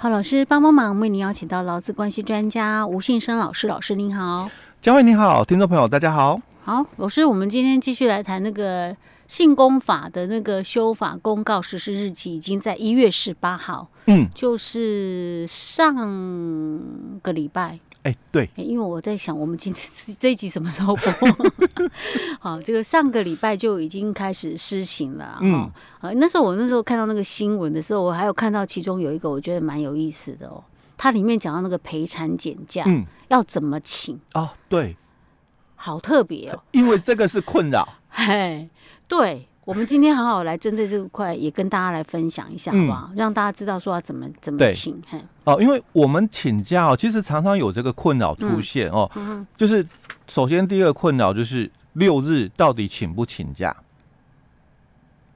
好，老师帮帮忙，为您邀请到劳资关系专家吴信生老师。老师您好，嘉惠你好，听众朋友大家好。好，老师，我们今天继续来谈那个性工法的那个修法公告实施日期已经在一月十八号，嗯，就是上个礼拜。哎，对，因为我在想，我们今天 这一集什么时候播？好，这个上个礼拜就已经开始施行了。嗯，啊，那时候我那时候看到那个新闻的时候，我还有看到其中有一个我觉得蛮有意思的哦。它里面讲到那个陪产减假，嗯，要怎么请？哦，对，好特别哦，因为这个是困扰。嘿，对。我们今天好好来针对这个块，也跟大家来分享一下，好不好？嗯、让大家知道说要怎么怎么请。嘿哦，因为我们请假哦，其实常常有这个困扰出现哦。就是首先第一个困扰就是六日到底请不请假？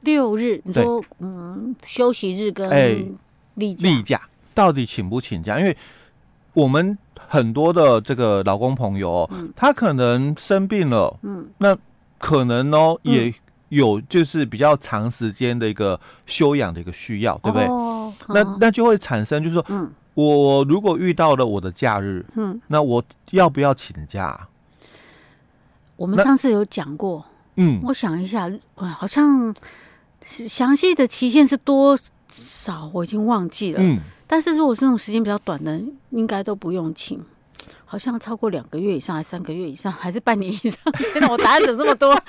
六日，你说嗯，休息日跟例假，例假到底请不请假？因为我们很多的这个老公朋友哦，嗯、他可能生病了，嗯，那可能哦也。嗯有就是比较长时间的一个休养的一个需要，对不对？哦、那那就会产生，就是说，嗯、我如果遇到了我的假日，嗯，那我要不要请假？我们上次有讲过，嗯，我想一下，哇，好像详细的期限是多少，我已经忘记了。嗯，但是如果是那种时间比较短的，应该都不用请。好像超过两个月以上，还是三个月以上，还是半年以上？天哪，我答案怎么这么多？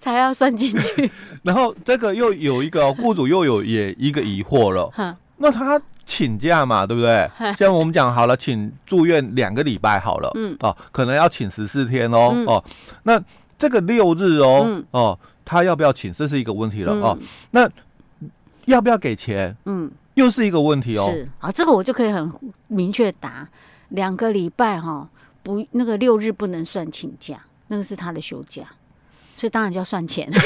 才要算进去。然后这个又有一个雇主又有也一个疑惑了。那他请假嘛，对不对？像我们讲好了，请住院两个礼拜好了。嗯。哦，可能要请十四天哦。哦，那这个六日哦，哦，他要不要请？这是一个问题了哦。那要不要给钱？嗯。又是一个问题哦。是啊，这个我就可以很明确答，两个礼拜哈，不，那个六日不能算请假，那个是他的休假，所以当然就要算钱。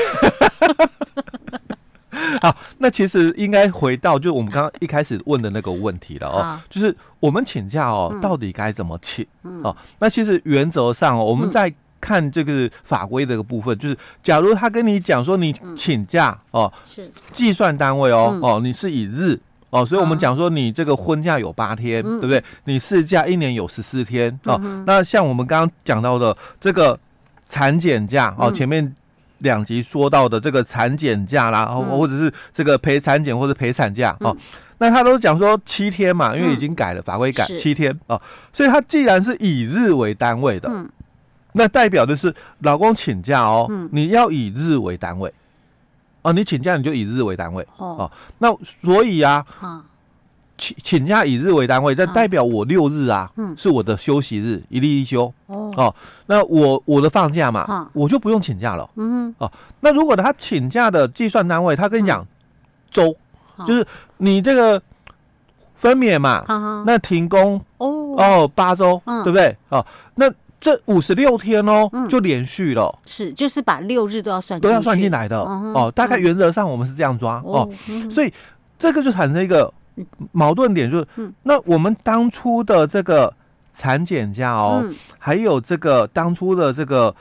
好，那其实应该回到就我们刚刚一开始问的那个问题了哦，就是我们请假哦，到底该怎么请？嗯、哦，那其实原则上哦，我们在看这个法规的一个部分，嗯、就是假如他跟你讲说你请假哦，是计算单位哦，嗯、哦，你是以日。哦，所以我们讲说你这个婚假有八天，嗯、对不对？你事假一年有十四天。哦，嗯、那像我们刚刚讲到的这个产检假，哦，前面两集说到的这个产检假啦，嗯、或者是这个陪产检或者陪产假，哦，嗯、那他都讲说七天嘛，因为已经改了、嗯、法规改是。七天哦，所以他既然是以日为单位的，嗯、那代表的是老公请假哦，嗯、你要以日为单位。哦，你请假你就以日为单位哦，哦。那所以啊，嗯、请请假以日为单位，但代表我六日啊，嗯，是我的休息日，一例一休哦，哦。那我我的放假嘛，嗯、我就不用请假了，嗯哦。那如果他请假的计算单位，他跟你讲周，嗯、就是你这个分娩嘛，嗯、那停工哦哦八周，嗯、对不对？哦，那。这五十六天哦，就连续了，是就是把六日都要算都要算进来的。哦。大概原则上我们是这样抓哦，所以这个就产生一个矛盾点，就是那我们当初的这个产检假哦，还有这个当初的这个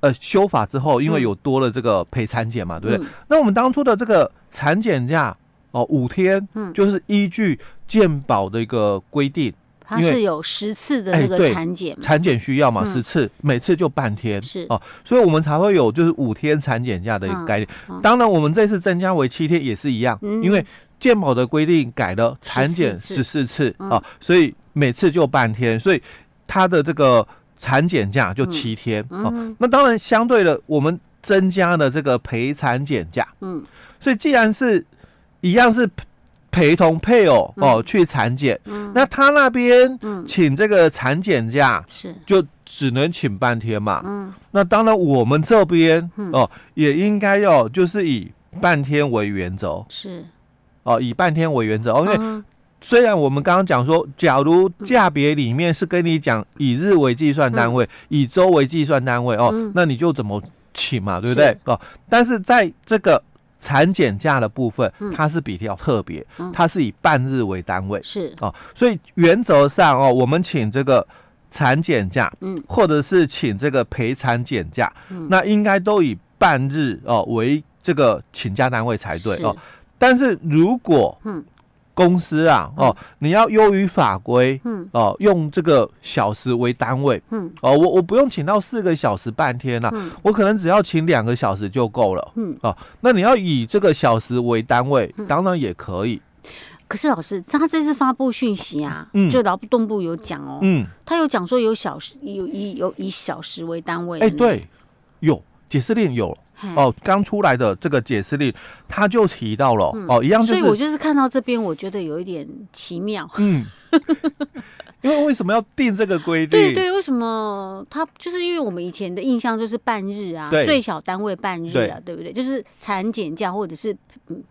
呃修法之后，因为有多了这个陪产检嘛，对不对？那我们当初的这个产检假哦五天，就是依据健保的一个规定。它是有十次的那个产检，产检需要嘛？十次，每次就半天，是哦，所以我们才会有就是五天产检假的一个概念。当然，我们这次增加为七天也是一样，因为健保的规定改了，产检十四次啊，所以每次就半天，所以它的这个产检假就七天哦。那当然，相对的，我们增加了这个陪产检假，嗯，所以既然是一样是。陪同配偶哦去产检，那他那边请这个产检假是。就只能请半天嘛。嗯，那当然我们这边哦也应该要就是以半天为原则。是。哦以半天为原则。哦，因为虽然我们刚刚讲说，假如价别里面是跟你讲以日为计算单位，以周为计算单位哦，那你就怎么请嘛，对不对？哦？但是在这个。产检假的部分，它是比较特别，它是以半日为单位，是。哦，所以原则上哦，我们请这个产检假，嗯，或者是请这个陪产检假，嗯，那应该都以半日哦为这个请假单位才对哦。但是如果嗯。公司啊，哦，你要优于法规，嗯，哦，用这个小时为单位，嗯，哦，我我不用请到四个小时半天了，嗯，我可能只要请两个小时就够了，嗯，哦，那你要以这个小时为单位，当然也可以。可是老师，他这次发布讯息啊，嗯，就劳动部有讲哦，嗯，他有讲说有小时，有以有以小时为单位，哎，对，有解释令有。哦，刚出来的这个解释令，他就提到了、嗯、哦，一样就是，所以我就是看到这边，我觉得有一点奇妙。嗯，因为为什么要定这个规定？对对，为什么他就是因为我们以前的印象就是半日啊，最小单位半日啊，对，对不对？就是产检假或者是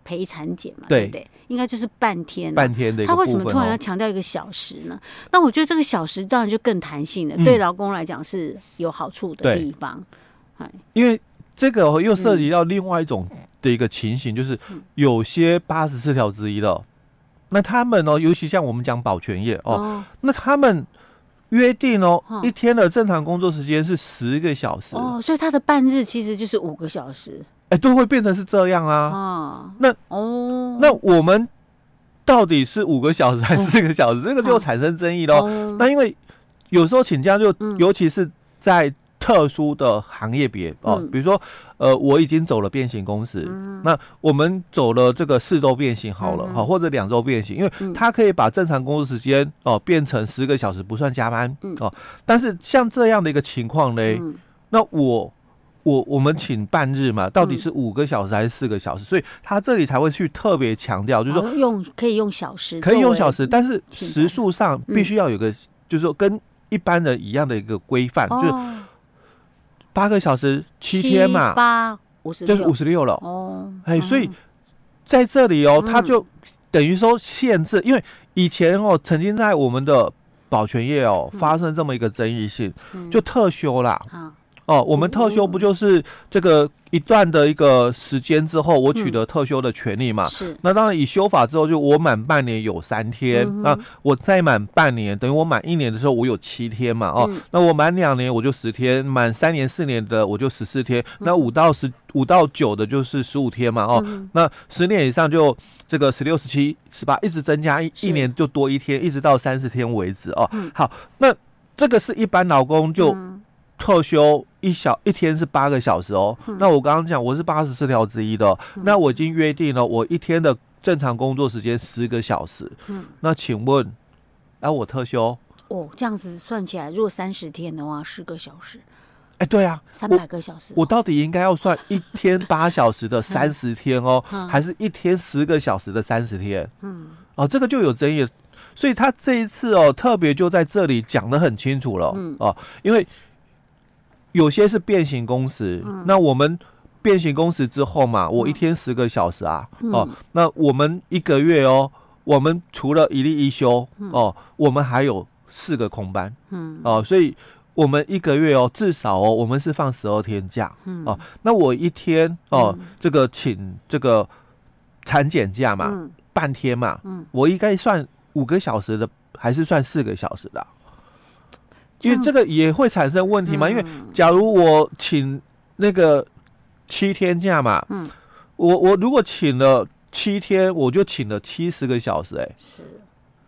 陪产检嘛，对，对不对？应该就是半天、啊，半天的。他为什么突然要强调一个小时呢？那我觉得这个小时当然就更弹性了，嗯、对劳工来讲是有好处的地方。对因为。这个又涉及到另外一种的一个情形，就是有些八十四条之一的，那他们哦，尤其像我们讲保全业哦，那他们约定哦，一天的正常工作时间是十个小时哦，所以他的半日其实就是五个小时，哎，都会变成是这样啊。那哦，那我们到底是五个小时还是四个小时？这个就产生争议喽。那因为有时候请假就，尤其是在。特殊的行业别哦，比如说，呃，我已经走了变形公司，嗯、那我们走了这个四周变形好了好，嗯、或者两周变形，因为它可以把正常工作时间哦变成十个小时不算加班、嗯、哦。但是像这样的一个情况呢，嗯、那我我我们请半日嘛，到底是五个小时还是四个小时？所以他这里才会去特别强调，就是说用可以用小时，可以用小时，但是时数上必须要有个，就是说跟一般人一样的一个规范，嗯、就是。八个小时七天嘛，八五十就是五十六了。哦。哎，所以在这里哦，他就等于说限制，因为以前哦，曾经在我们的保全业哦发生这么一个争议性，就特休啦。哦，我们特休不就是这个一段的一个时间之后，我取得特休的权利嘛？是。那当然，以修法之后，就我满半年有三天，那我再满半年，等于我满一年的时候，我有七天嘛？哦，那我满两年我就十天，满三年四年的我就十四天，那五到十五到九的就是十五天嘛？哦，那十年以上就这个十六、十七、十八，一直增加一一年就多一天，一直到三十天为止哦。好，那这个是一般劳工就。特休一小一天是八个小时哦，嗯、那我刚刚讲我是八十四条之一的，嗯、那我已经约定了我一天的正常工作时间十个小时，嗯，那请问，哎、啊，我特休？哦，这样子算起来，如果三十天的话，十个小时，哎，对啊，三百个小时，我，我到底应该要算一天八小时的 三十天哦，嗯、还是一天十个小时的三十天？嗯，哦，这个就有争议，所以他这一次哦，特别就在这里讲的很清楚了，嗯，哦，因为。有些是变形工时，嗯、那我们变形工时之后嘛，我一天十个小时啊，嗯、哦，那我们一个月哦，我们除了一例一休、嗯、哦，我们还有四个空班，嗯，哦，所以我们一个月哦，至少哦，我们是放十二天假，嗯，哦，那我一天哦，嗯、这个请这个产检假嘛，嗯、半天嘛，嗯，我应该算五个小时的，还是算四个小时的、啊？因为这个也会产生问题嘛，因为假如我请那个七天假嘛，嗯，我我如果请了七天，我就请了七十个小时，哎，是，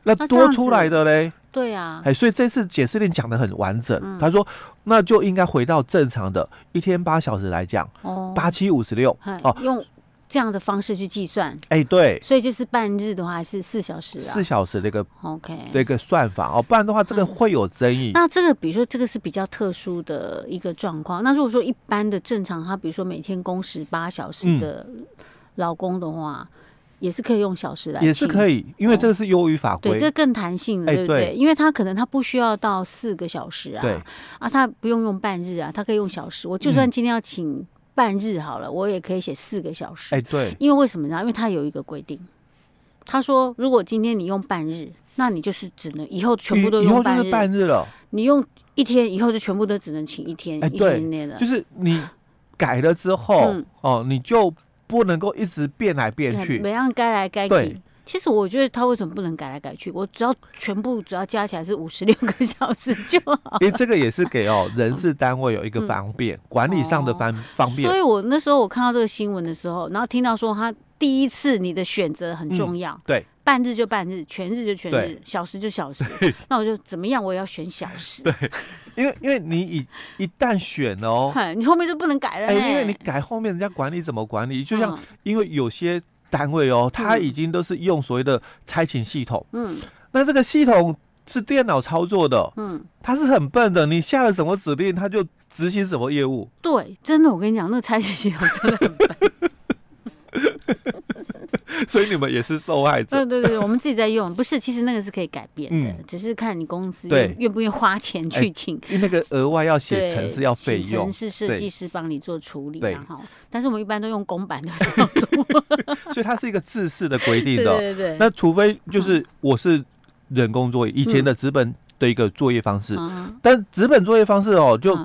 那多出来的嘞？对呀，哎，所以这次解释令讲得很完整，他说那就应该回到正常的一天八小时来讲，哦，八七五十六，哦，用。这样的方式去计算，哎，对，所以就是半日的话是四小时啊，四小时的一个 OK 这个算法哦，不然的话这个会有争议。那这个比如说这个是比较特殊的一个状况，那如果说一般的正常，他比如说每天工时八小时的劳工的话，也是可以用小时来，也是可以，因为这个是优于法规，对，这更弹性的，对不对？因为他可能他不需要到四个小时啊，对。啊，他不用用半日啊，他可以用小时。我就算今天要请。半日好了，我也可以写四个小时。哎，对，因为为什么呢？因为他有一个规定，他说如果今天你用半日，那你就是只能以后全部都用半日，半日了。你用一天以后就全部都只能请一天，一天内的。就是你改了之后，哦，你就不能够一直变来变去，每样该来该去。其实我觉得他为什么不能改来改去？我只要全部只要加起来是五十六个小时就好。因为这个也是给哦 人事单位有一个方便、嗯、管理上的方方便。所以我那时候我看到这个新闻的时候，然后听到说他。第一次你的选择很重要。对，半日就半日，全日就全日，小时就小时。那我就怎么样？我也要选小时。对，因为因为你一一旦选了哦，你后面就不能改了。哎，因为你改后面人家管理怎么管理，就像因为有些单位哦，他已经都是用所谓的差勤系统。嗯，那这个系统。是电脑操作的，嗯，它是很笨的。你下了什么指令，它就执行什么业务。对，真的，我跟你讲，那个差勤系统真的很笨。所以你们也是受害者。对对对，我们自己在用，不是，其实那个是可以改变的，嗯、只是看你公司愿愿不愿意花钱去请。因为那个额外要写程式要费用，程式设计师帮你做处理，然后，但是我们一般都用公版的比较多。所以它是一个制式的规定的，对对对。那除非就是我是。人工作业以前的纸本的一个作业方式，嗯、但纸本作业方式哦，就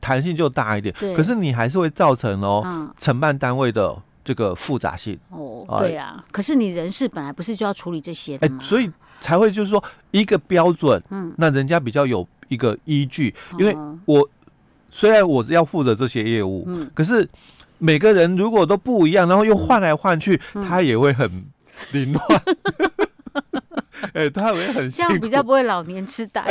弹性就大一点。嗯、可是你还是会造成哦，承办单位的这个复杂性。哦，对啊。可是你人事本来不是就要处理这些的吗？欸、所以才会就是说一个标准。嗯，那人家比较有一个依据，嗯、因为我虽然我要负责这些业务，嗯，可是每个人如果都不一样，然后又换来换去，嗯、他也会很凌乱。哎、欸，他会很像，比较不会老年痴呆。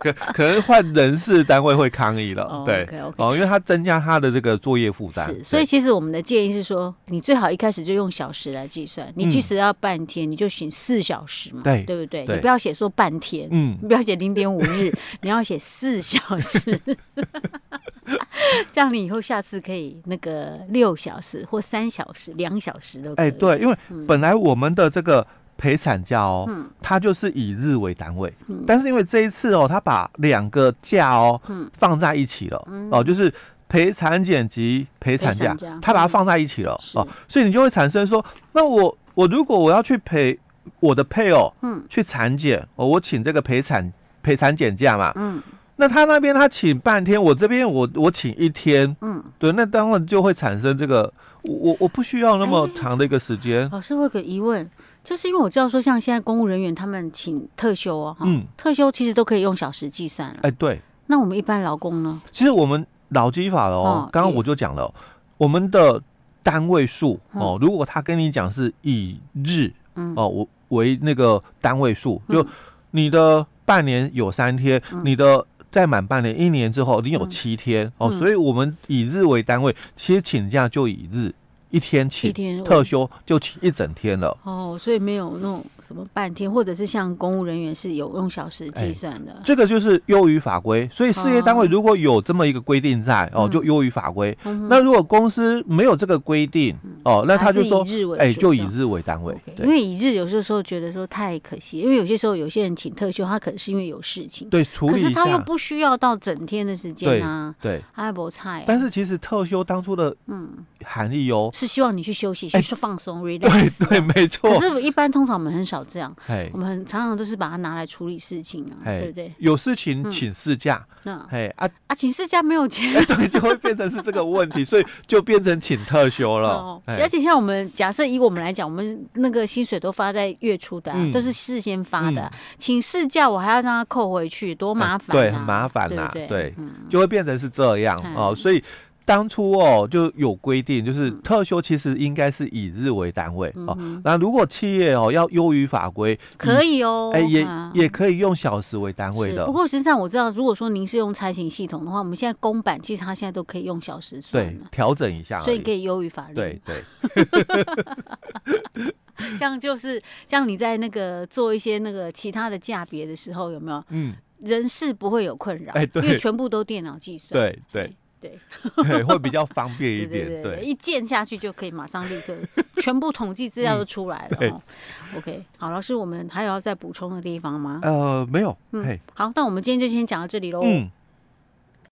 可可能换人事单位会抗议了，oh, 对 okay, okay. 哦，因为他增加他的这个作业负担。是，所以其实我们的建议是说，你最好一开始就用小时来计算。你即使要半天，你就写四小时嘛，对、嗯、对不对？对你不要写说半天，嗯，你不要写零点五日，你要写四小时。这样你以后下次可以那个六小时或三小时、两小时都可以。哎，对，因为本来我们的这个。陪产假哦，嗯，它就是以日为单位，嗯，但是因为这一次哦，他把两个假哦，嗯，放在一起了，嗯，哦，就是陪产检及陪产假，他把它放在一起了，哦，所以你就会产生说，那我我如果我要去陪我的配偶，嗯，去产检，哦，我请这个陪产陪产检假嘛，嗯，那他那边他请半天，我这边我我请一天，嗯，对，那当然就会产生这个，我我不需要那么长的一个时间。老师，我有个疑问。就是因为我知道说，像现在公务人员他们请特休哦，嗯，特休其实都可以用小时计算了。哎，对。那我们一般劳工呢？其实我们劳基法的哦，刚刚我就讲了，我们的单位数哦，如果他跟你讲是以日哦，我为那个单位数，就你的半年有三天，你的再满半年一年之后，你有七天哦，所以我们以日为单位，其实请假就以日。一天请特休就请一整天了。哦，所以没有那种什么半天，或者是像公务人员是有用小时计算的。这个就是优于法规，所以事业单位如果有这么一个规定在哦，就优于法规。那如果公司没有这个规定哦，那他就说哎，就以日为单位。因为以日有些时候觉得说太可惜，因为有些时候有些人请特休，他可能是因为有事情，对，处理，可是他又不需要到整天的时间啊，对，他还不菜。但是其实特休当初的嗯。含义喏。是希望你去休息，去放松，relax。对对，没错。可是，一般通常我们很少这样。我们很常常都是把它拿来处理事情啊，对不对？有事情请事假，哎啊啊，请事假没有钱，对，就会变成是这个问题，所以就变成请特休了。而且像我们假设以我们来讲，我们那个薪水都发在月初的，都是事先发的，请事假我还要让他扣回去，多麻烦，对，很麻烦呐，对，就会变成是这样哦，所以。当初哦就有规定，就是特休其实应该是以日为单位哦。那如果企业哦要优于法规，可以哦，哎也也可以用小时为单位的。不过实际上我知道，如果说您是用差勤系统的话，我们现在公版其实它现在都可以用小时算。对，调整一下，所以可以优于法律。对对。这样就是这样，你在那个做一些那个其他的价别的时候，有没有？嗯，人事不会有困扰，哎，对，因为全部都电脑计算。对对。对，会比较方便一点。对，一键下去就可以马上立刻全部统计资料都出来了。OK，好，老师，我们还有要再补充的地方吗？呃，没有。嗯，好，那我们今天就先讲到这里喽。嗯。